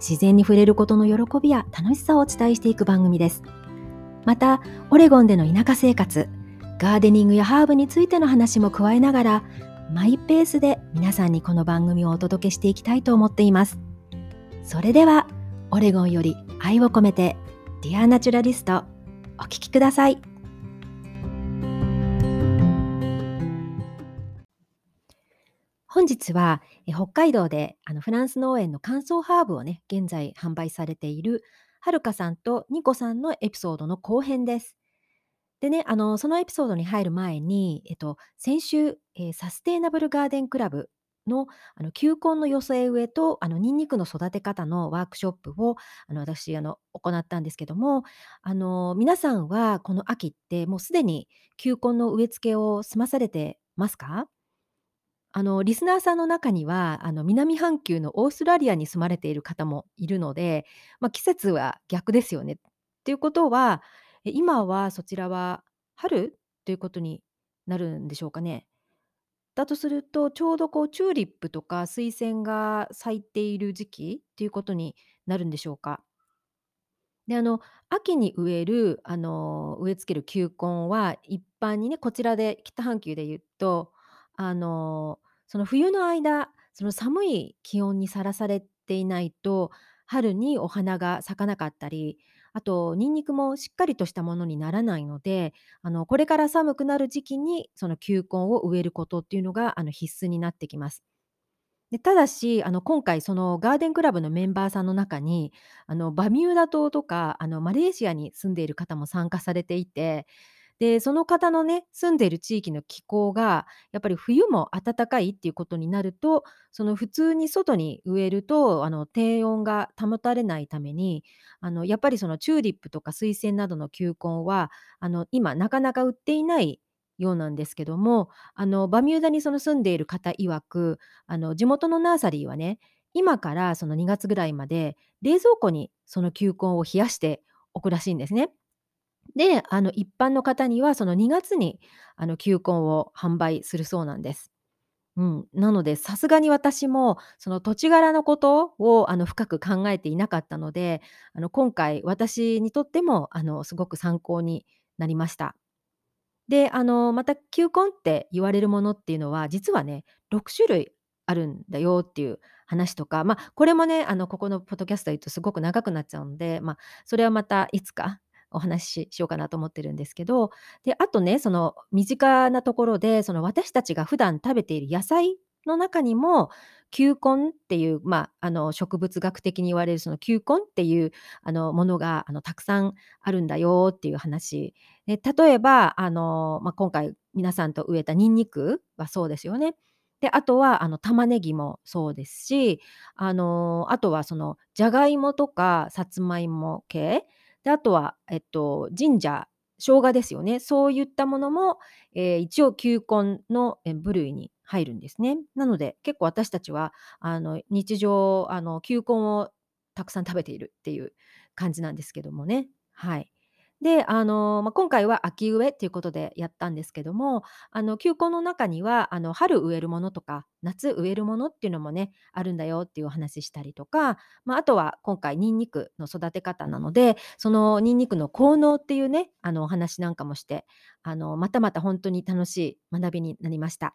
自然に触れることの喜びや楽しさをお伝えしていく番組です。また、オレゴンでの田舎生活、ガーデニングやハーブについての話も加えながら、マイペースで皆さんにこの番組をお届けしていきたいと思っています。それでは、オレゴンより愛を込めて、ディアナチュラリスト、お聴きください。本日は北海道であのフランス農園の乾燥ハーブをね、現在販売されているはるかさんとニコさんのエピソードの後編です。でね、あのそのエピソードに入る前に、えっと、先週、えー、サステイナブルガーデンクラブのあの球根の寄せ植えとあのニンニクの育て方のワークショップをあの私あの行ったんですけどもあの皆さんはこの秋ってもうすでに球根の植え付けを済まされてますか？あの、リスナーさんの中には、あの、南半球のオーストラリアに住まれている方もいるので、まあ、季節は逆ですよね。っていうことは、え、今はそちらは春ということになるんでしょうかね？だとすると、ちょうどこうチューリップとか水仙が咲いている時期っていうことになるんでしょうか？で、あの、秋に植える、あの、植え付ける球根は一般にね、こちらで北半球で言うとあの、その冬の間、その寒い気温にさらされていないと、春にお花が咲かなかったり、あとニンニクもしっかりとしたものにならないので、あの、これから寒くなる時期にその球根を植えることっていうのが、あの、必須になってきます。で、ただし、あの、今回そのガーデンクラブのメンバーさんの中に、あの、バミューダ島とか、あの、マレーシアに住んでいる方も参加されていてで、その方のね、住んでいる地域の気候が、やっぱり冬も暖かいっていうことになると、その普通に外に植えると、あの、低温が保たれないために、あの、やっぱりそのチューリップとか水仙などの球根は、あの、今なかなか売っていないようなんですけども、あの、バミューダにその住んでいる方曰く、あの、地元のナーサリーはね、今からその2月ぐらいまで冷蔵庫にその球根を冷やしておくらしいんですね。で、あの、一般の方にはその2月にあの、球根を販売するそうなんです。うん、なのでさすがに私もその土地柄のことをあの深く考えていなかったのであの今回私にとってもあのすごく参考になりました。であのまた球根って言われるものっていうのは実はね6種類あるんだよっていう話とかまあこれもねあのここのポッドキャストで言うとすごく長くなっちゃうのでまあそれはまたいつかお話ししようかなと思ってるんですけど、で、あとね、その身近なところで、その私たちが普段食べている野菜の中にも、球根っていう、まあ、あの植物学的に言われるその球根っていうあのものがあのたくさんあるんだよっていう話。で例えばあの、まあ、今回皆さんと植えたニンニクはそうですよね。で、あとはあの玉ねぎもそうですし、あのあとはそのじゃがいもとかさつまいも系で、あとは、えっと、ジンジャー、生姜ですよね。そういったものも、えー、一応球根の部類に入るんですね。なので、結構私たちは、あの、日常、あの、球根をたくさん食べているっていう感じなんですけどもね。はい。で、あの、まあ、今回は秋植えっていうことでやったんですけども、あの、球根の中には、あの、春植えるものとか、夏植えるものっていうのもね、あるんだよっていうお話したりとか、まあ、あとは今回ニンニクの育て方なので、そのニンニクの効能っていうね、あの、お話なんかもして、あの、またまた本当に楽しい学びになりました。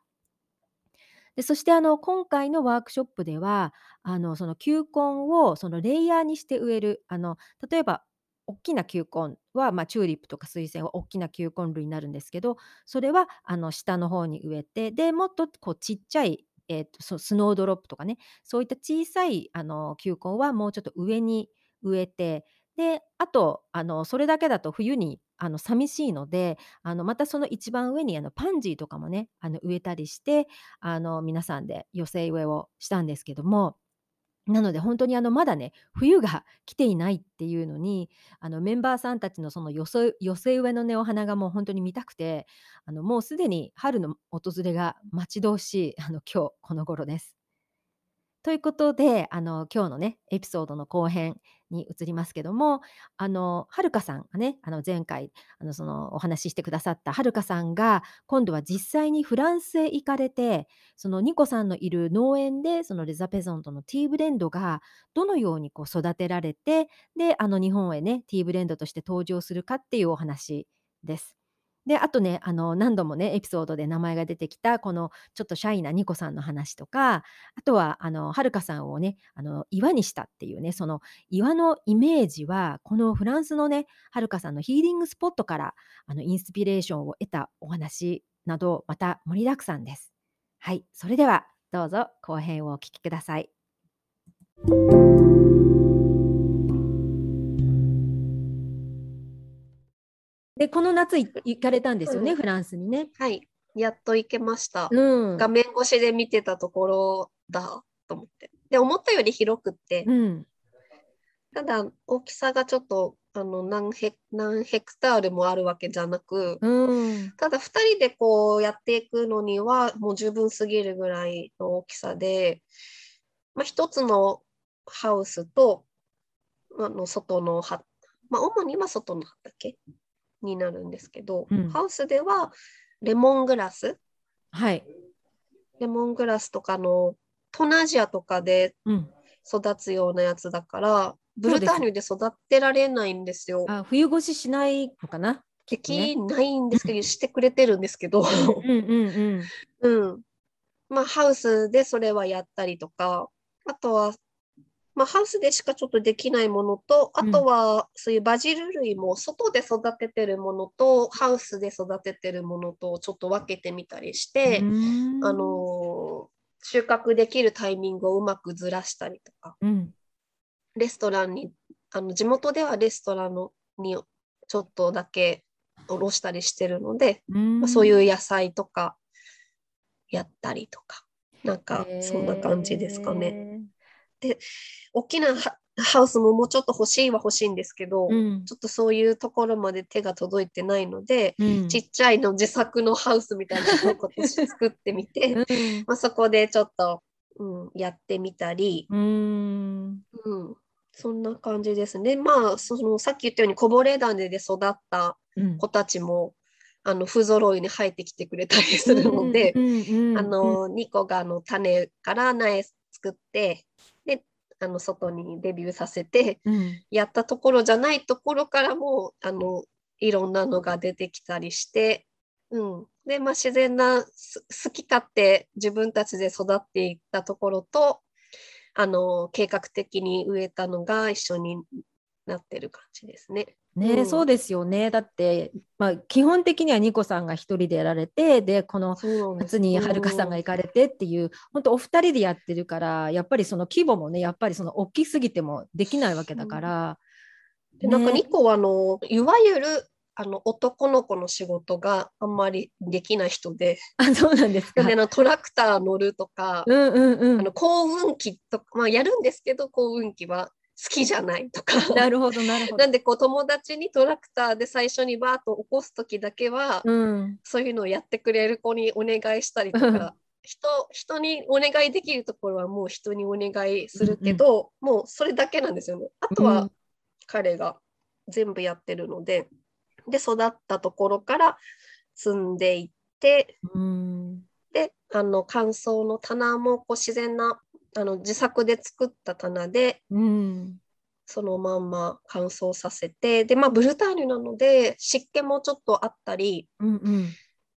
で、そしてあの、今回のワークショップでは、あの、その球根をそのレイヤーにして植える、あの、例えば大きな球根は、まあ、チューリップとか水仙は大きな球根類になるんですけどそれはあの下の方に植えてでもっとこうちっちゃい、えーと、そスノードロップとかねそういった小さいあの球根はもうちょっと上に植えてであとあのそれだけだと冬にあの寂しいのであのまたその一番上にあのパンジーとかもねあの植えたりしてあの皆さんで寄せ植えをしたんですけどもなので本当にあのまだね冬が 来ていないっていうのにあのメンバーさんたちのその寄せ植えのねお花がもう本当に見たくてあのもうすでに春の訪れが待ち遠しいあの今日この頃です。ということで、あの、今日のね、エピソードの後編に移りますけども、あの、はるかさんがね、あの、前回、あの、その、お話ししてくださったはるかさんが、今度は実際にフランスへ行かれて、そのニコさんのいる農園で、そのレザペゾンとのティーブレンドがどのようにこう育てられて、で、あの、日本へね、ティーブレンドとして登場するかっていうお話です。で、あとね、あの、何度もね、エピソードで名前が出てきた、このちょっとシャイなニコさんの話とか、あとは、あの、はるかさんをね、あの、岩にしたっていうね、その岩のイメージは、このフランスのね、はるかさんのヒーリングスポットから、あの、インスピレーションを得たお話など、また盛りだくさんです。はい、それでは、どうぞ後編をお聞きください。で、この夏い行かれたんですよね、うんフランスにね。はい。やっと行けました。うん。画面越しで見てたところだと思って。で、思ったより広くって、うん。ただ大きさがちょっとあの何ヘ何ヘクタールもあるわけじゃなく、うん。ただ2人でこうやっていくのにはもう十分すぎるぐらいの大きさで、まあ、一つのハウスとあの外の葉、まあ、主には外の畑になるんですけど、うんハウスではレモングラスはい。レモングラスとかの東南アジアとかでうん。育つようなやつだからブルターニュで育てられないんですよ。あ、冬越ししないのかな？できないんですけど、してくれてるんですけど、うんうんうん。うん。まあ、ハウスでそれはやったりとか、あとは、まあ、ハウスでしかちょっとできないものと、あとは、そういうバジル類も外で育ててるものと、ハウスで育ててるものと、ちょっと分けてみたりして、うんあ、のー収穫できるタイミングをうまくずらしたりとか、うん。レストランに、あの地元ではレストランのにちょっとだけおろしたりしてるので、うんまあ、そういう野菜とかやったりとか、なんかそんな感じですかね。。大きなハハウスももうちょっと欲しいは欲しいんですけど、うんちょっとそういうところまで手が届いてないので、うん。ちっちゃいの自作のハウスみたいなのを今年作ってみて、うん。まあそこでちょっと、うん、やってみたり、うん。うん、そんな感じですね。まあそのさっき言ったようにこぼれ種で育ったうん。子たちもあの不揃いに生えてきてくれたりするので、うんうんうんあ、の2個があの種から苗作ってであの外にデビューさせてうん。やったところじゃないところからもあのいろんなのが出てきたりして、うん、で、まあ、自然なす好き勝手自分たちで育っていったところとあの計画的に植えたのが一緒になってる感じですね。ね、うんそうですよね。だって、まあ、基本的にはニコさんが一人でやられて、で、この夏にはるかさんが行かれてっていう、本当お二人でやってるから、やっぱりその規模もね、やっぱりその大きすぎてもできないわけだから。でなんかね2個はあのいわゆるあの男の子の仕事があんまりできない人で、あ、そうなんですか。であのトラクター乗るとか、うんうんうんあの。幸運期とか、まあ、やるんですけど幸運期は好きじゃないとか。なるほど、なるほどな。んでこう友達にトラクターで最初にバーッと起こす時だけは、うん。そういうのをやってくれる子にお願いしたりとうんか人人にお願いできるところはもう人にお願いするけど、もうそれだけなんですよね。あとはうん彼が全部やってるので、で育ったところから積んでいってうん。であの乾燥の棚もこう自然なあの自作で作った棚でうん。そのまんま乾燥させてでまあブルターニュなので湿気もちょっとあったり、うんうん。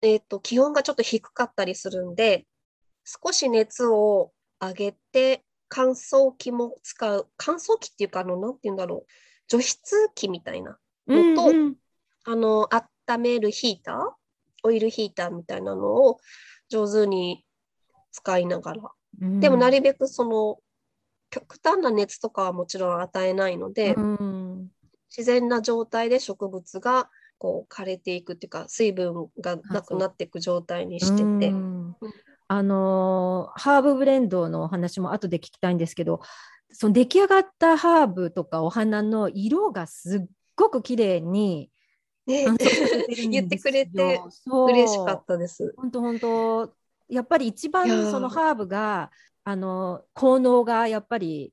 えー、と気温がちょっと低かったりするんで少し熱を上げて乾燥機も使う乾燥機っていうかあのなんて言うんだろう除湿機みたいなうんのとうんあの温めるヒーターオイルヒーターみたいなのを上手に使いながらうん。でもなるべくその極端な熱とかはもちろん与えないので、うん。自然な状態で植物がこう枯れていくっていうか水分がなくなっていく状態にしてて、う。ん。あのーハーブブレンドのお話も後で聞きたいんですけど、その出来上がったハーブとかお花の色がすっごく綺麗にね。言ってくれて嬉しかったです。本当本当やっぱり一番そのハーブがあの効能がやっぱり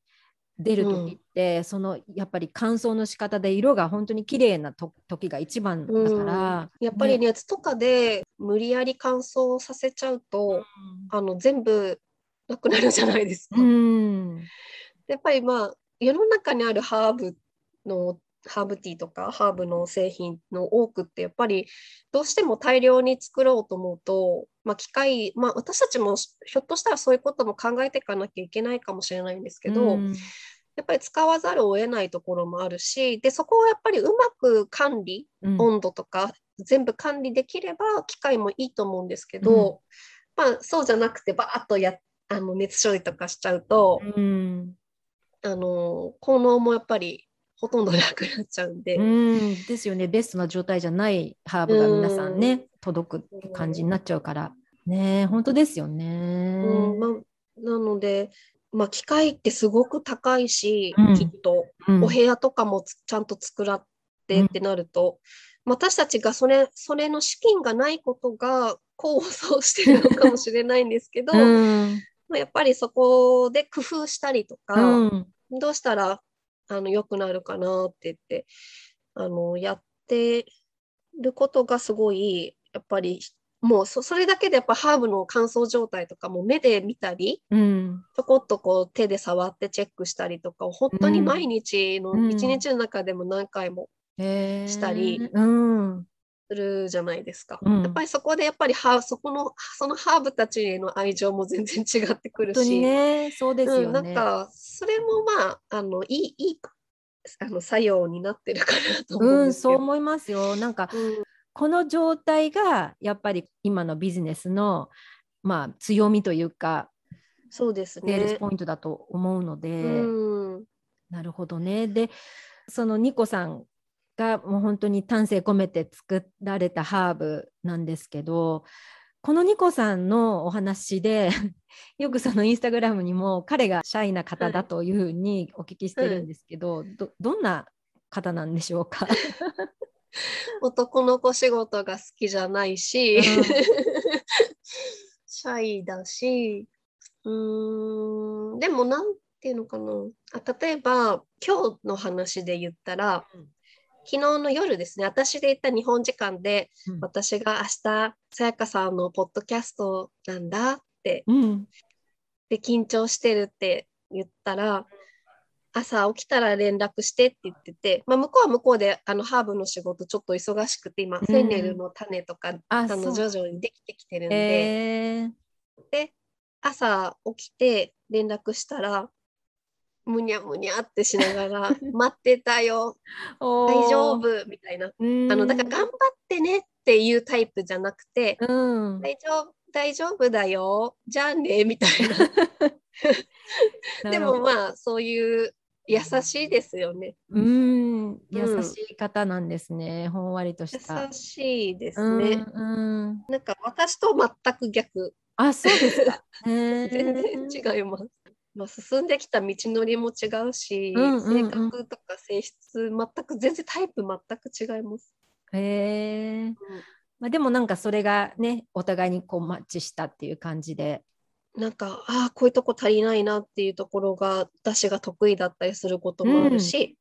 出る時って、そのやっぱり乾燥の仕方で色が本当に綺麗なと時が一番だから、やっぱり熱とかで無理やり乾燥させちゃうと、あの全部なくなるじゃないですか。うん、やっぱりまあ世の中にあるハーブのハーブティーとかハーブの製品の多くってやっぱりどうしても大量に作ろうと思うと、まあ、機械、まあ、私たちもひょっとしたらそういうことも考えていかなきゃいけないかもしれないんですけど、うんやっぱり使わざるを得ないところもあるしでそこをやっぱりうまく管理うん。温度とか全部管理できれば機械もいいと思うんですけど、まあそうじゃなくてバーッとやあの熱処理とかしちゃうと、うん。あの効能もやっぱりほとんどなくなっちゃうんで、うんですよね。ベストな状態じゃないハーブが皆さんね、届く感じになっちゃうから。ね本当ですよね。うんまあ、なので、まあ、機械ってすごく高いし、うん。きっと。うん。お部屋とかもつちゃんと作らってってなると、私たちがそれそれの資金がないことが功を奏してるのかもしれないんですけど、うん。まあ、やっぱりそこで工夫したりとか、うん。どうしたらあの良くなるかなって言ってあのやってることがすごいやっぱりもうそそれだけでやっぱハーブの乾燥状態とかも目で見たりうん。ちょこっとこう手で触ってチェックしたりとかを本当に毎日のうん。一日の中でも何回もしたり。うん。するじゃないですか。うんやっぱりそこでやっぱりハーそこのそのハーブたちへの愛情も全然違ってくる本当にし。ねそうですよね。うん、なんかそれもまああのいいいいあの作用になってるかなと思ううん。そう思いますよ。なんかうんこの状態がやっぱり今のビジネスのまあ強みというかそうですセールスね。ポイントだと思うので、うんなるほどね。でそのニコさんがもう本当に丹精込めて作られたハーブなんですけどこのニコさんのお話で よくそのインスタグラムにも彼がシャイな方だというふうにお聞きしてるんですけど、どどんな方なんでしょうか、男の子仕事が好きじゃないし、うん。シャイだし、うーん、でもなんていうのかな。あ例えば今日の話で言ったら、うん昨日の夜ですね、私で言った日本時間で、うん。私が明日、さやかさんのポッドキャストなんだって、うん。で緊張してるって言ったら、朝起きたら連絡してって言ってて、まあ、向こうは向こうであのハーブの仕事ちょっと忙しくて今、ん。フェンネルの種とかああの徐々にできてきてるんで、えー。で朝起きて連絡したらむにゃむにゃってしながら 待ってたよ。大丈夫みたいな。うん。あのだから頑張ってねっていうタイプじゃなくてうん。大丈夫大丈夫だよ。じゃあねみたいな。でもまあそういう優しいですよね。うん。優しい方なんですね、ほんわりとした。優しいですうんね、うん。なんか私と全く逆。あそうですか。全然違います。まあ、進んできた道のりも違うし、うんうんうん。性格とか性質全く全然タイプ全く違います。へえ、まあ、でもなんかそれがねお互いにこうマッチしたっていう感じで。なんかああこういうとこ足りないなっていうところが私が得意だったりすることもあるし、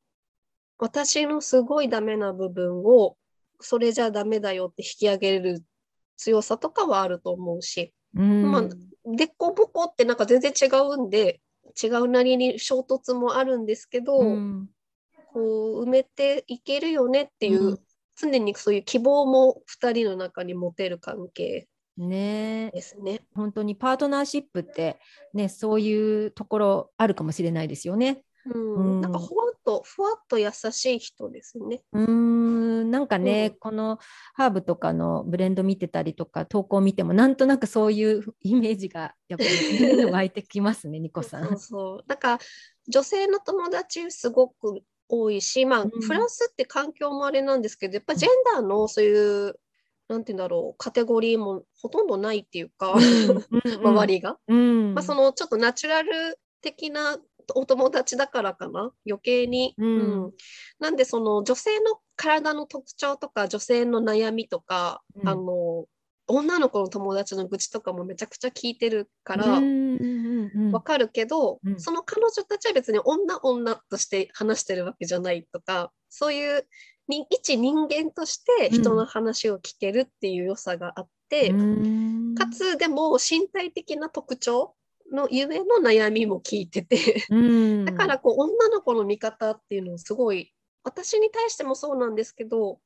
私のすごいダメな部分をそれじゃダメだよって引き上げる強さとかはあると思うし、うん。まあでっこぼこってなんか全然違うんで違うなりに衝突もあるんですけど、うんこう埋めていけるよねっていう、うん常にそういう希望も2人の中に持てる関係ねですね。本当にパートナーシップってねそういうところあるかもしれないですよね。うん。うん。なんかふわっとふわっと優しい人ですね。うーん。なんかね、うん。このハーブとかのブレンド見てたりとか投稿見てもなんとなくそういうイメージがやっぱり湧いてきますね ニコさ。そうんそう。なんか女性の友達すごく多いし、まあうん。フランスって環境もあれなんですけどやっぱジェンダーのそういうなんて言うんだろう、カテゴリーもほとんどないっていうか、うん。周りが。うん。まあ、そのちょっとナチュラル的なお友達だからかな？余計に、うん。なんでその女性の体の特徴とか女性の悩みとか、うん。あの女の子の友達の愚痴とかもめちゃくちゃ聞いてるからうんうんうんうん。わかるけど、うん。その彼女たちは別に女女として話してるわけじゃないとかそういうに一人間として人の話を聞けるっていう良さがあって、うん。かつでも身体的な特徴のゆえの悩みも聞いてて。うん。だからこう女の子の見方っていうのをすごい私に対してもそうなんですけど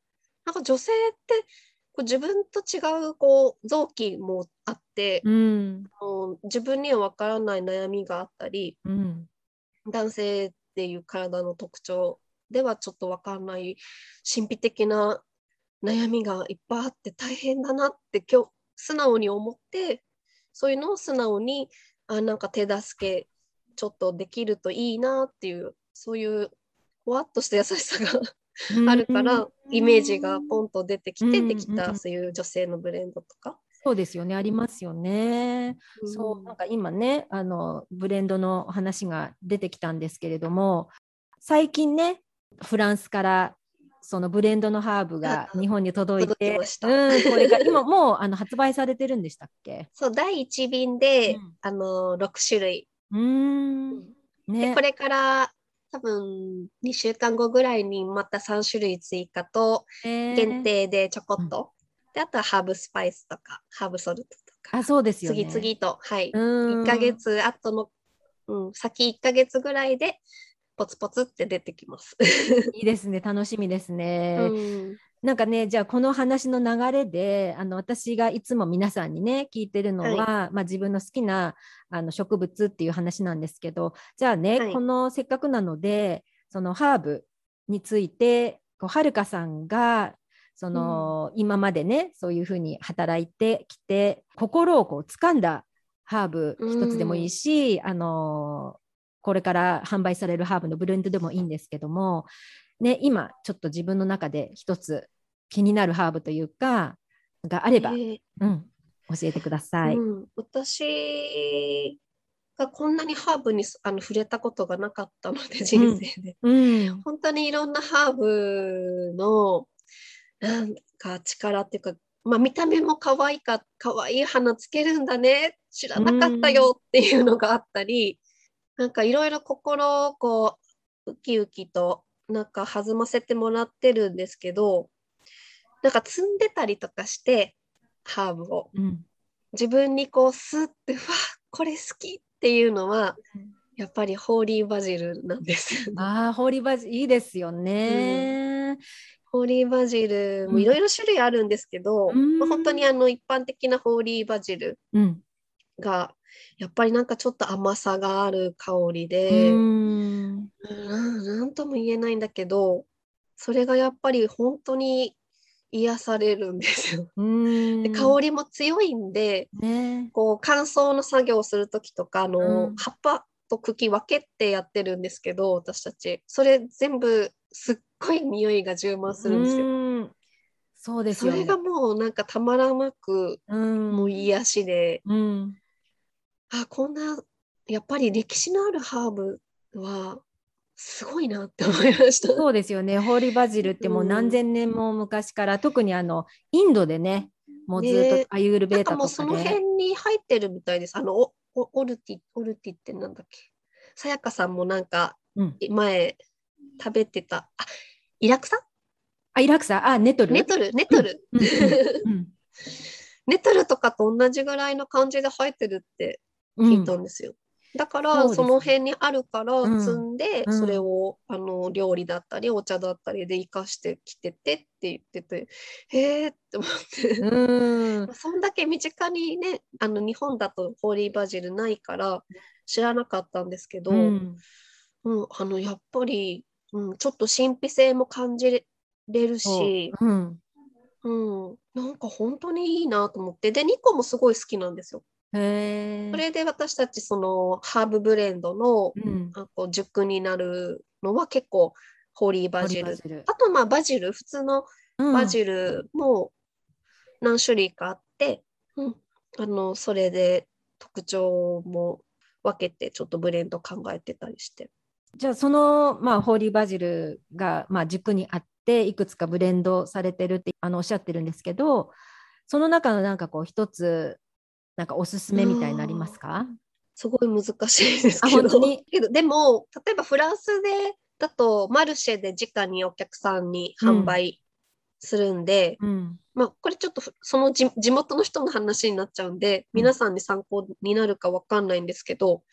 なんか女性ってこう自分と違うこう臓器もあって、うん。自分には分からない悩みがあったりうん。男性っていう体の特徴ではちょっと分かんない神秘的な悩みがいっぱいあって大変だなって今日素直に思ってそういうのを素直にあなんか手助けちょっとできるといいなっていうそういうふわっとした優しさがあるから、イメージがポンと出てきてうん。できうん。たそういう女性のブレンドとか。そうですよね。ありますよね。そうなんか今ねあのブレンドの話が出てきたんですけれども最近ねフランスからそのブレンドのハーブが日本に届いてこれが今もうあの発売されてるんでしたっけそう第1便で、うん。あの6種類。うーん。でねこれから多分2週間後ぐらいにまた3種類追加とえー。限定でちょこっと、であとはハーブスパイスとかハーブソルトとか。あそうですよね。次々と、はい、うん。1ヶ月後の、うん、先1ヶ月ぐらいでポツポツって出てきます。いいですね。楽しみですね。うん。なんかねじゃあこの話の流れであの私がいつも皆さんにね聞いてるのは、まあ、自分の好きなあの植物っていう話なんですけどじゃあね、はい。このせっかくなのでそのハーブについてこうはるかさんがその、今までねそういうふうに働いてきて心をこう掴んだハーブ一つでもいいし、あのこれから販売されるハーブのブレンドでもいいんですけども、ね、今ちょっと自分の中で一つ気になるハーブというかがあれば、えー。うん、教えてください。うん、私がこんなにハーブにあの触れたことがなかったので人生で、うん、本当にいろんなハーブのなんか力っていうか、まあ、見た目も可愛いか可愛い花つけるんだね。知らなかったよっていうのがあったり、なんかいろいろ心をこうウキウキとなんか弾ませてもらってるんですけどなんか積んでたりとかしてハーブをうん自分にこうスッてうわこれ好きっていうのはやっぱりホーリーバジルなんです。ああ、ホーリーバジいいですよね。ホーリーバジルもいろいろ種類あるんですけど、うんまあ本当にあの一般的なホーリーバジルうん。がやっぱりなんかちょっと甘さがある香りうで、ん。うんなんとも言えないんだけどそれがやっぱり本当に癒されるんですよ。うん。で香りも強いんでね。こう乾燥の作業をする時とかあの、うん葉っぱと茎分けてやってるんですけど私たちそれ全部すっごい匂いが充満するんですよ。うんそうですよね。それがもうなんかたまらなくうん。もう癒しで、うん。あこんなやっぱり歴史のあるハーブはすごいなって思いました。そうですよね。ホーリーバジルってもう何千年も昔から、特にあのインドでね、もうずっねとアユールベータとかかもうそので。辺に入ってるみたいです。あのおおオルティオルティってなんだっけ？さやかさんもなんかうん。前食べてたあイラクサ？あ、イラクサ、あ、ネトル？ネトル？ネトル、うんうん ネトルとかと同じぐらいの感じで入ってるってうん聞いたんですよ。だからそ,、の辺にあるからうん積んで、うんそれをあの料理だったりお茶だったりで生かしてきててって言っててへえって思って、うん。そんだけ身近にねあの日本だとホーリーバジルないから知らなかったんですけど、うんうんあのやっぱり、うん、ちょっと神秘性も感じれるし、うん。うん、なんか本当にいいなと思ってで2個もすごい好きなんですよ。それで私たちそのハーブブレンドのうん。あこう熟になるのは結構ホーリーバジル。あとまあバジル普通のバジルも、何種類かあって、うん、あのそれで特徴も分けてちょっとブレンド考えてたりして。じゃあその、まあ、ホーリーバジルが、まあ、軸にあっていくつかブレンドされてるってあのおっしゃってるんですけどその中のなんかこう一つなんかおすすめみたいになりますか？すごい難しいですあけど。本当に？けどでも例えばフランスでだとマルシェで直にお客さんに販売するんで、うん。まあ、これちょっとふその地地元の人の話になっちゃうんで、皆さんに参考になるかわかんないんですけど、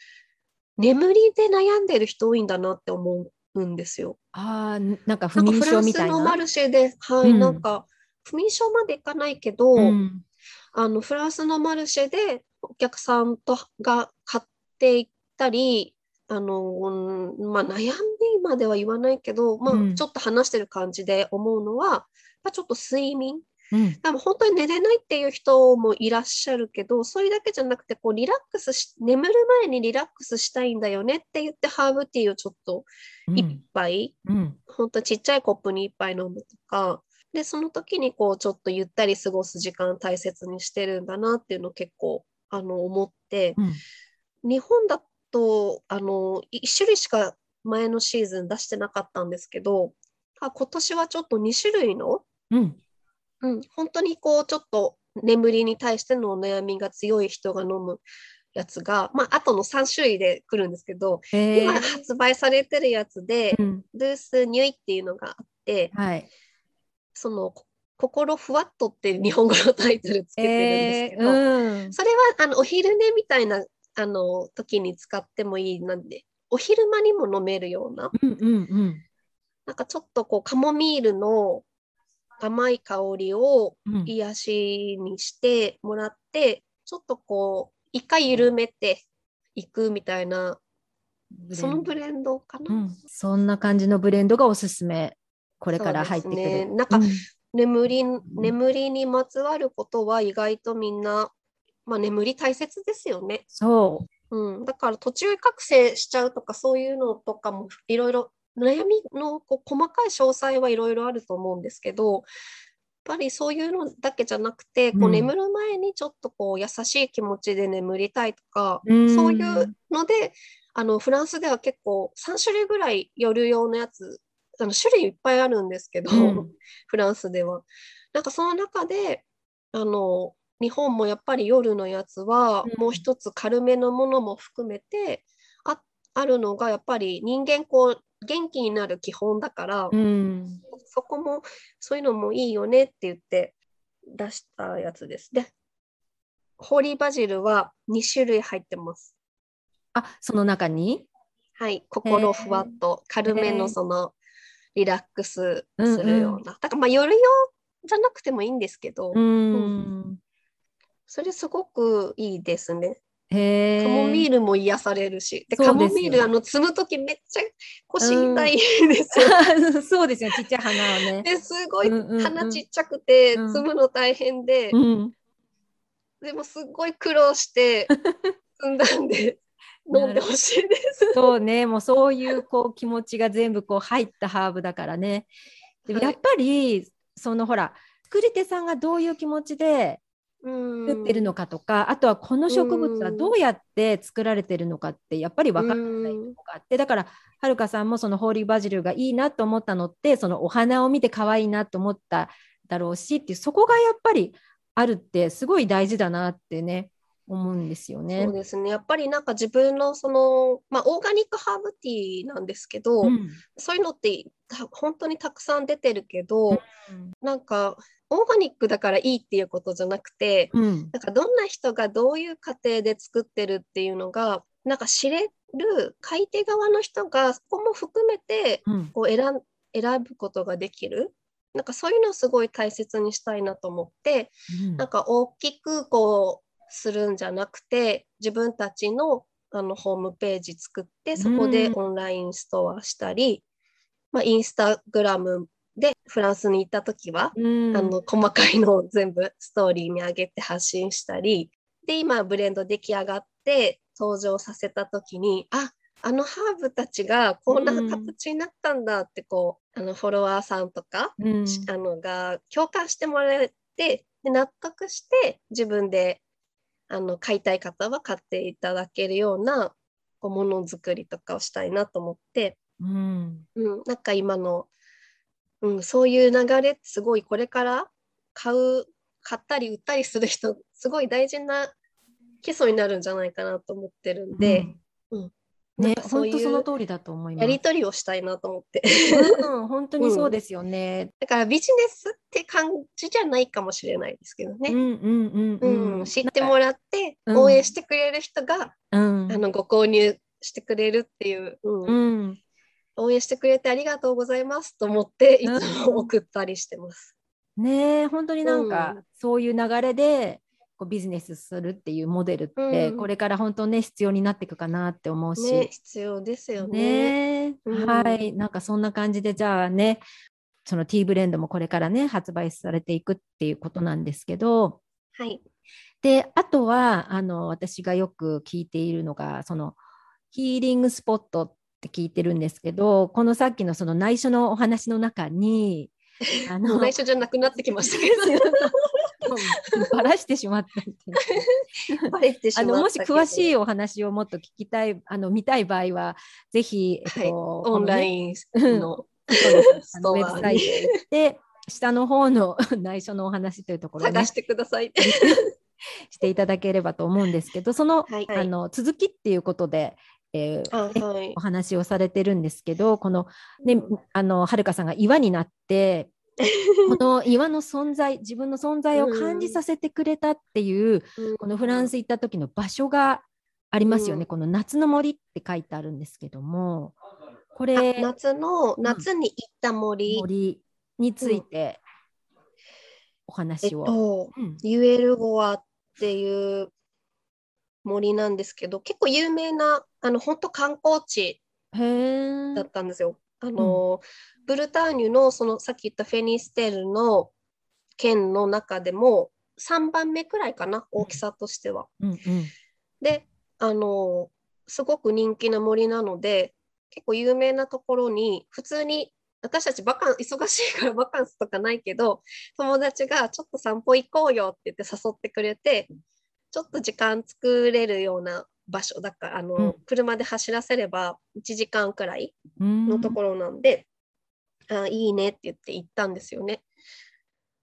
眠りで悩んでる人多いんだなって思うんですよ。あーなんか不眠フランス症みたいな？のマルシェで、はい、うん。なんか不眠症までいかないけど、うんあのフランスのマルシェでお客さんとが買っていったり、あのうんまあ、悩んでまでは言わないけど、まあうん。ちょっと話してる感じで思うのは、まあ、ちょっと睡眠。うん。多分本当に寝れないっていう人もいらっしゃるけど、それだけじゃなくて、こうリラックスし、眠る前にリラックスしたいんだよねって言って、ハーブティーをちょっとうん。一杯、うん。本当ちっちゃいコップに一杯飲むとか、で、その時にこうちょっとゆったり過ごす時間大切にしてるんだなっていうのを結構あの思って、うん。日本だとあの1種類しか前のシーズン出してなかったんですけど、あ今年はちょっと2種類のうん。うん、本当にこうちょっと眠りに対してのお悩みが強い人が飲むやつが、まあ後の3種類で来るんですけど、今発売されてるやつで、うん。ルースニュイっていうのがあって、はい。そのこ心ふわっとって日本語のタイトルつけてるんですけど、うん。それはあのお昼寝みたいなあの時に使ってもいいなんで、お昼間にも飲めるような、うんうんうん。なんかちょっとこうカモミールの甘い香りをうん。癒しにしてもらって、ちょっとこう、一回緩めていくみたいな、そのブレンドかな？うん。そんな感じのブレンドがおすすめ。これから入ってくる。ねなんかうん眠り、眠りにまつわることは意外とみんな、まあ眠り大切ですよね。そう。うん。だから途中覚醒しちゃうとかそういうのとかもいろいろ悩みのこう細かい詳細はいろいろあると思うんですけど、やっぱりそういうのだけじゃなくて、こううん眠る前にちょっとこう優しい気持ちで眠りたいとか、うんそういうので、あのフランスでは結構3種類ぐらい夜用のやつ、あの種類いっぱいあるんですけど、うんフランスでは。なんかその中で、あの、日本もやっぱり夜のやつはうんもう一つ軽めのものも含めてああるのがやっぱり人間こう元気になる基本だから、うんそこもそういうのもいいよねって言って出したやつです。で、ホーリーバジルは2種類入ってます。あその中に？はい、心ふわっと軽めのそのリラックスするような。だからまあ夜用じゃなくてもいいんですけど、うん。それすごくいいですね。へカモミールルも癒されるし、でカモミールあの摘むときめっちゃ腰痛いんですよ。そうですよ。ちっちゃい花をね。ですごいうんうんうん。鼻ちっちゃくてうん。摘むの大変で、うん。でもすごい苦労して 摘んだんで飲んでほしいです。そうね、もうそういうこう気持ちが全部こう入ったハーブだからね。でもはい。やっぱり、そのほら、作り手さんがどういう気持ちで作作ってるのかとか、あとはこの植物はどうやって作られてるのかってやっぱり分からないとこがあって、だからはるかさんもそのホーリーバジルがいいなと思ったのって、そのお花を見て可愛いなと思っただろうしっていう、そこがやっぱりあるってすごい大事だなってね、思うんですよねそう。ですね。やっぱりなんか自分のその、まあ、オーガニックハーブティーなんですけど、うんそういうのってた本当にたくさん出てるけど、うんなんかオーガニックだからいいっていうことじゃなくて、うんなんかどんな人がどういう過程で作ってるっていうのが、なんか知れる買い手側の人がそこも含めてうんこう選ん選ぶことができる。なんかそういうのをすごい大切にしたいなと思って、うんなんか大きくこうするんじゃなくて自分たちのあのホームページ作ってそこでうんオンラインストアしたり、まあ、インスタグラムでフランスに行った時は、うん。あの細かいのを全部ストーリーに上げて発信したりで今ブレンド出来上がって登場させた時にああのハーブたちがこんなうん形になったんだってこう、あのフォロワーさんとかうん。あのが共感してもらえてで納得して自分であの買いたい方は買っていただけるようなこうものづくりとかをしたいなと思って、うん。うん、なんか今の、うん、そういう流れってすごいこれから買う買ったり売ったりする人すごい大事な基礎になるんじゃないかなと思ってるんで、うね、かそういう本当その通りだと思います。やり取りをしたいなと思って。うん、本当にそうですよね。だからビジネスって感じじゃないかもしれないですけどね。うんうんうんうんうん。知ってもらってうん応援してくれる人が、うん。あのご購入してくれるっていう、うんうん。応援してくれてありがとうございますと思っていうんつも送ったりしてます。ねえ本当になんか、うんそういう流れでこうビジネスするっていうモデルって、うんこれから本当ね必要になっていくかなって思うし。ね、必要ですよね。ねえうんはいなんかそんな感じでじゃあねそのティーブレンドもこれからね発売されていくっていうことなんですけどはい。であとはあの私がよく聞いているのがそのヒーリングスポットって聞いてるんですけどこのさっきのその内緒のお話の中に あもう内緒じゃなくなってきましたけ ばらしてしまったっていうど、バレてしまったあのもし詳しいよお話をもっと聞きたい あの見たい場合はぜひ、えっとはい。オンラインののウェブサイトへ行って下の方の内緒のお話というところを、ね、し探してください。ていただければと思うんですけどその,、はい。あの続きっていうことで、えーあはい。お。話をされてるんですけどこのねあのはるかさんが岩になって この岩の存在自分の存在を感じさせてくれたっていう、このフランス行った時の場所がありますよね、うん。この夏の森って書いてあるんですけどもこあれ夏の夏に行った森、森についてお話を。と、うん。ユエルゴアっていう森なんですけど、結構有名な、あの、本当観光地だったんですよ。あの、ブルターニュの、その、さっき言ったフェニステルの県の中でも、3番目くらいかな、大きさとしては。うんうん。で、あの、すごく人気な森なので、結構有名なところに、普通に、私たちバカン忙しいから バカンスとかないけど、友達がちょっと散歩行こうよって言って誘ってくれて、ちょっと時間作れるような場所だから、あの、うん車で走らせれば1時間くらいうんのところなんで、あいいねって言って行ったんですよね。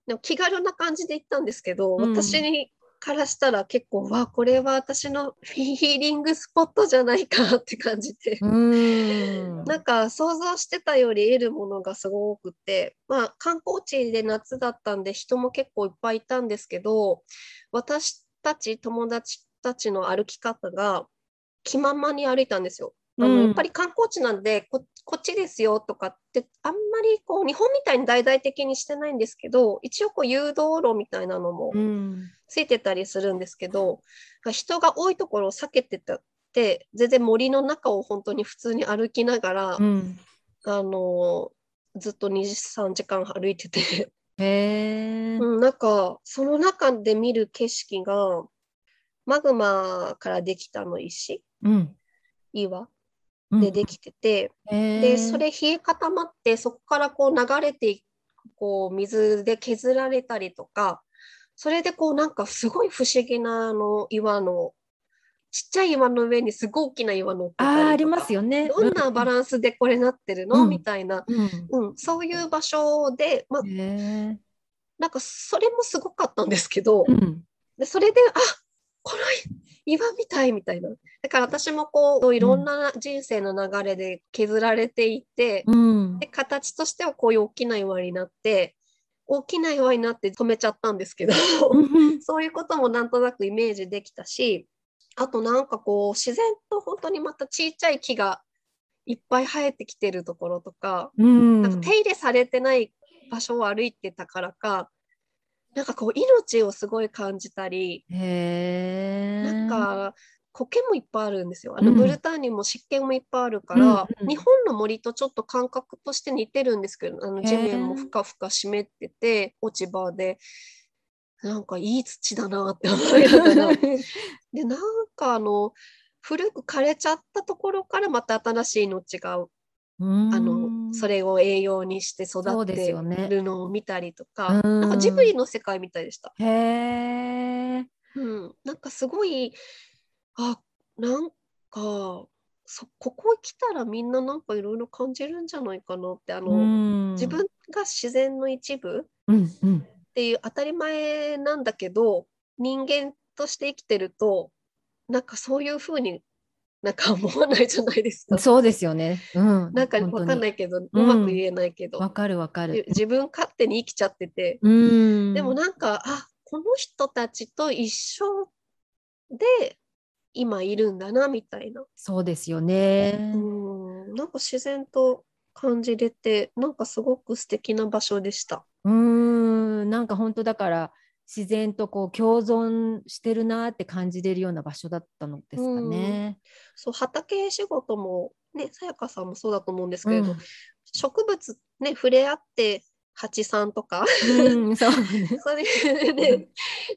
でも気軽な感じで行ったんですけど、うん私にからしたら結構、わ、これは私のヒーリングスポットじゃないかって感じで。うーん なんか想像してたより得るものがすごくて、まあ観光地で夏だったんで人も結構いっぱいいたんですけど、私たち友達たちの歩き方が気ままに歩いたんですよ。あのうん。やっぱり観光地なんでこ、こっちですよとかって、あんまりこう日本みたいに大々的にしてないんですけど、一応こう誘導路みたいなのもうん。ついてたりするんですけど、人が多いところを避けてたって、全然森の中を本当に普通に歩きながら、うん。あのずっと2時3時間歩いてて、へー。うん、なんかその中で見る景色がマグマからできたの石？うん。岩？うん。でできてて、へー。でそれ冷え固まってそこからこう流れていくこう水で削られたりとかそれでこうなんかすごい不思議なあの岩のちっちゃい岩の上にすごい大きな岩乗ってあーありますよね。どんなバランスでこれなってるの、うん。みたいな、うん。うん、そういう場所で、まあ、なんかそれもすごかったんですけど、うん。でそれであこの岩みたいみたいな。だから私もこういろんな人生の流れで削られていて、うん。で形としてはこういう大きな岩になって大きな岩になって止めちゃったんですけど、うん。そういうこともなんとなくイメージできたしあとなんかこう自然と本当にまたちっちゃい木がいっぱい生えてきてるところとか、うん。なんか手入れされてない場所を歩いてたからかなんかこう命をすごい感じたりなんか苔もいっぱいあるんですよ。あのうん。ブルターニュも湿気もいっぱいあるから、うんうん。日本の森とちょっと感覚として似てるんですけどあの地面もふかふか湿ってて落ち葉でなんかいい土だなって思いながら。でなんかあの古く枯れちゃったところからまた新しい命があのそれを栄養にして育ってるのを見たりとか、うんなんかジブリの世界みたいでした。へえ。うん、なんかすごいあなんかそここ来たらみんななんかいろいろ感じるんじゃないかなってあの、うん。自分が自然の一部っていう当たり前なんだけど人間として生きてるとなんかそういうふうになんか思わないじゃないですか。そうですよね。うん。なんかわかんないいけど、うまく言えないけど、わかるわかる。自分勝手に生きちゃってて、うん。でもなんかあこの人たちと一緒で今いるんだなみたいな、そうですよね。うん、なんか自然と感じれてなんかすごく素敵な場所でした。うーん、なんか本当だから自然とこう共存してるなって感じれるような場所だったのですかね。そう畑仕事もねさやかさんもそうだと思うんですけれど、うん。植物ね触れ合って蜂さんとか。うん、そう。ね。それで、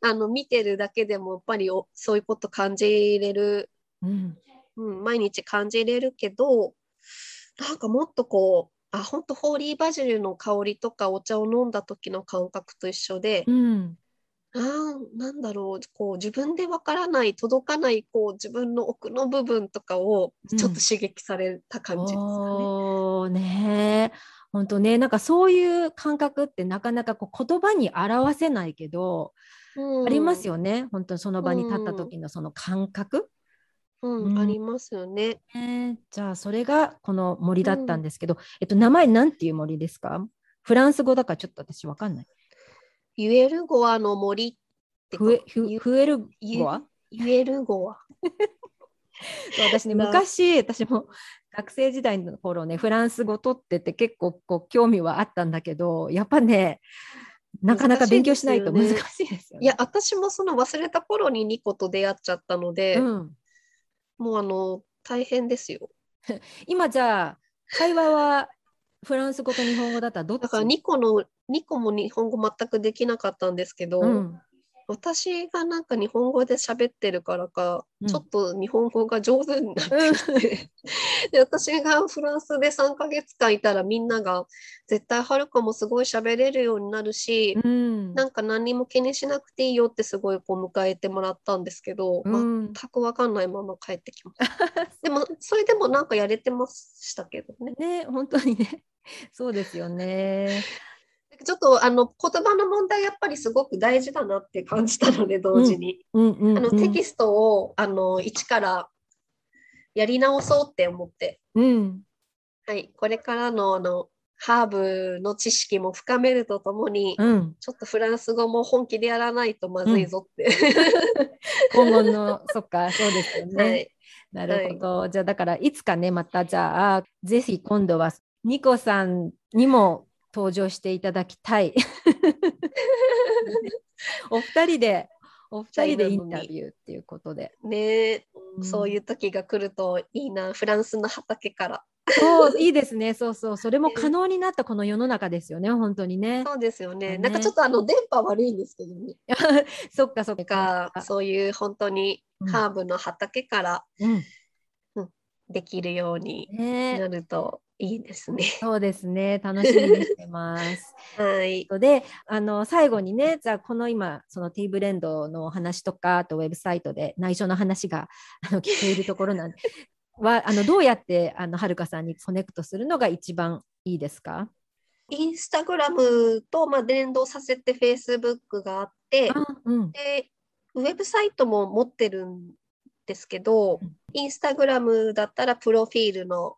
あの見てるだけでもやっぱりおそういうこと感じれる、うん、うん、毎日感じれるけどなんかもっとこうあ本当ホーリーバジルの香りとかお茶を飲んだ時の感覚と一緒で、うん、あーなんだろう。こう自分でわからない届かないこう自分の奥の部分とかをちょっと刺激された感じですかね。おーねえ本当ね。なんかそういう感覚ってなかなかこう言葉に表せないけど、うんありますよね。本当にその場に立った時のその感覚、うんうん。ありますよね。ねじゃあそれがこの森だったん。ですけど、えっと名前なんていう森ですか？フランス語だからちょっと私わかんない。ユエルゴアの森ってフエフユフエルユ語はユエルゴア。私ねな昔私も学生時代の頃ねフランス語取ってて結構こう興味はあったんだけどやっぱねなかなか勉強しないと難難しいですよね。いや、私もその忘れた頃にニコと出会っちゃったので、うん、もうあの、大変ですよ。今じゃあ会話はフランス語と日本語だったらどっち？だからニコの、ニコも日本語全くできなかったんですけど、うん。私がなんか日本語で喋ってるからか、うん。ちょっと日本語が上手になってきて、で私がフランスで3ヶ月間いたらみんなが絶対はるかもすごい喋れるようになるし、うん。なんか何も気にしなくていいよってすごいこう迎えてもらったんですけど、うん。全く分かんないまま帰ってきました。でもそれでもなんかやれてましたけどね。ね本当にね そうですよね。ちょっとあの言葉の問題やっぱりすごく大事だなって感じたので同時に、うんうんうん、あのテキストをあの一からやり直そうって思って、うん。はい、これからのあのハーブの知識も深めるとともに、うん、ちょっとフランス語も本気でやらないとまずいぞって。今後のそっかそうですよね。はい。なるほど、じゃあだからいつかねまたじゃあぜひ今度はニコさんにも登場していただきたい。お二人でお二人でインタビューっていうことで。ねえ、うんそういう時が来るといいな、フランスの畑から。そういいですねそうそうそれも可能になったこの世の中ですよね本当にね。そうですよね。ねなんかちょっとあの電波悪いんですけどね。そっかそっか。かそういう本当にうんハーブの畑からうんできるようにねなるといいですね。そうですね楽しみにしてます。はい。であの最後にねじゃあこの今そのティーブレンドのお話とかあとウェブサイトで内緒の話があの聞けいるところなんではあのどうやってあのはるかさんにコネクトするのが一番いいですか？インスタグラムとまあ連動させてフェイスブックがあって、あうんでウェブサイトも持ってるんですけどうん、インスタグラムだったらプロフィールのうん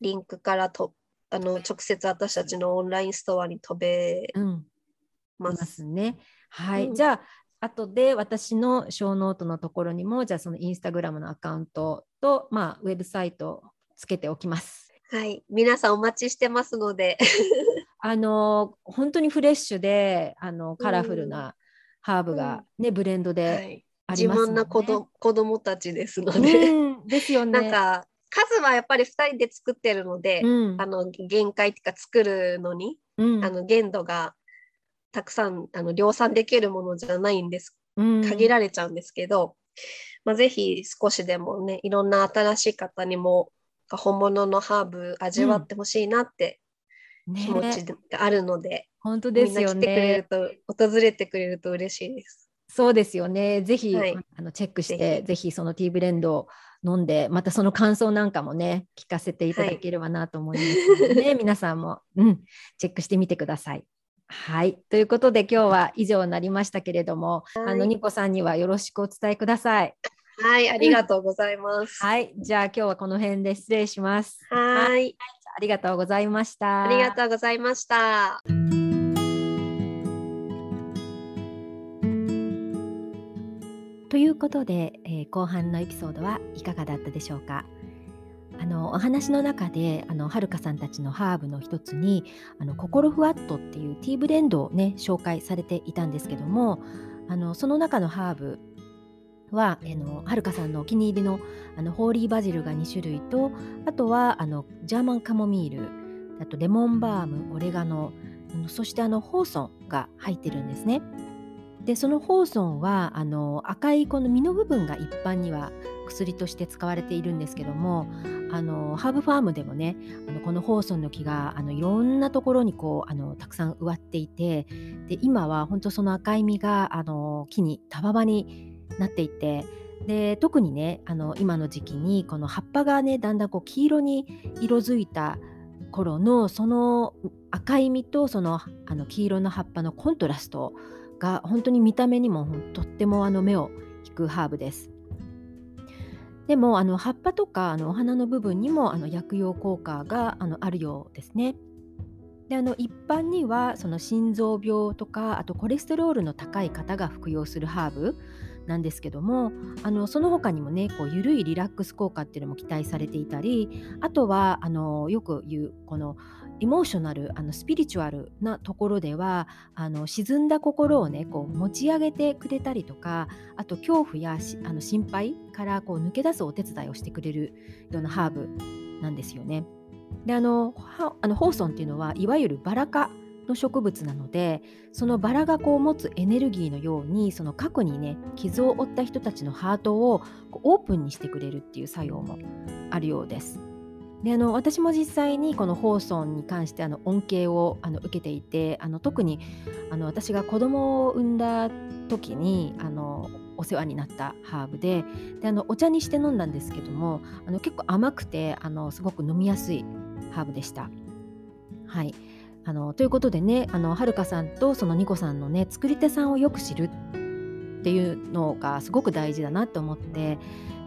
リンクからとあの直接私たちのオンラインストアに飛べうん。いま。ますすね。はい、うん。じゃあ後で私のショーノートのところにもじゃあそのインスタグラムのアカウントと、まあ、ウェブサイトをつけておきます。はい、皆さんお待ちしてますので、あの本当にフレッシュであのカラフルなハーブが、ねブレンドはでい、自ありますもんね。慢な子ど子供たちですので、うん、ですよね。なんか数はやっぱり2人で作ってるので、うん。あの限界っていうか作るのに、うん。あの限度がたくさんあの量産できるものじゃないんです。うん。限られちゃうんですけど、まあ、ぜひ少しでもねいろんな新しい方にも本物のハーブ味わってほしいなって気持ちね、があるので、本当ですよみんな来てくれね。ると、訪れてくれると嬉しいです。そうですよね。ぜひ、はい。あのチェックして、ぜぜひそのティーブレンドを飲んで、またその感想なんかもね、聞かせていただければなと思いますのでね、皆さんも、うん、チェックしてみてください。はい。ということで、今日は以上になりましたけれども、あの、ニコさんにはよろしくお伝えください。はい、ありがとうございます。はい。じゃあ、今日はこの辺で失礼します。はい、ありがとうございました。ありがとうございました。ということで、えー後半のエピソードはいかがだったでしょうか？あのお話の中であのはるかさんたちのハーブの一つにあの心ふわっとっていうティーブレンドをね紹介されていたんですけどもあのその中のハーブはあのはるかさんのお気に入りのあのホーリーバジルが2種類とあとはあのジャーマンカモミールあとレモンバームオレガノそしてあのホーソンが入ってるんですね。でそのホーソンはあの赤いこの実の部分が一般には薬として使われているんですけどもあのハーブファームでもねあのこのホーソンの木があのいろんなところにこうあのたくさん植わっていてで今は本当その赤い実があの木にたわわになっていてで特にねあの今の時期にこの葉っぱがねだんだんこう黄色に色づいた頃のその赤い実とそのあの黄色の葉っぱのコントラストが本当に見た目にもとってもあの目を引くハーブです。でもあの葉っぱとかあのお花の部分にもあの薬用効果があのあるようですね。であの一般にはその心臓病とかあとコレステロールの高い方が服用するハーブなんですけどもあのその他にもねこう緩いリラックス効果っていうのも期待されていたりあとはあのよく言うこのエモーショナルあのスピリチュアルなところではあの沈んだ心をねこう持ち上げてくれたりとかあと恐怖やあの心配からこう抜け出すお手伝いをしてくれるようなハーブなんですよね。であのあのホーソンっていうのはいわゆるバラ科の植物なのでそのバラがこう持つエネルギーのようにその過去にね傷を負った人たちのハートをこうオープンにしてくれるっていう作用もあるようです。であの私も実際にこのホーソンに関してあの恩恵をあの受けていてあの特にあの私が子供を産んだ時にあのお世話になったハーブでであのお茶にして飲んだんですけどもあの結構甘くてあのすごく飲みやすいハーブでした。はいあのということでねあのはるかさんとそのニコさんのね作り手さんをよく知るっていうのがすごく大事だなと思って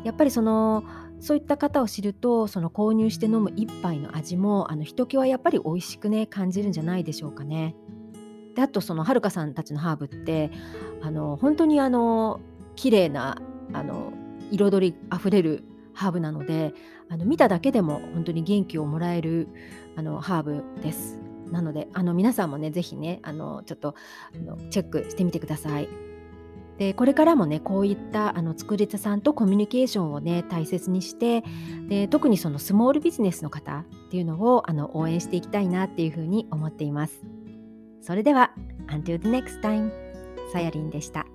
やっぱりそのそういった方を知るとその購入して飲む一杯の味もあのひときわやっぱり美味しくね感じるんじゃないでしょうかね。であとそのはるかさんたちのハーブってあの本当にあの綺麗なあの彩りあふれるハーブなのであの見ただけでも本当に元気をもらえるあのハーブです。なのであの皆さんもねぜひねあのちょっとあのチェックしてみてください。でこれからもねこういったあの作り手さんとコミュニケーションをね大切にしてで特にそのスモールビジネスの方っていうのをあの応援していきたいなっていうふうに思っています。それでは Until the next time さやりんでした。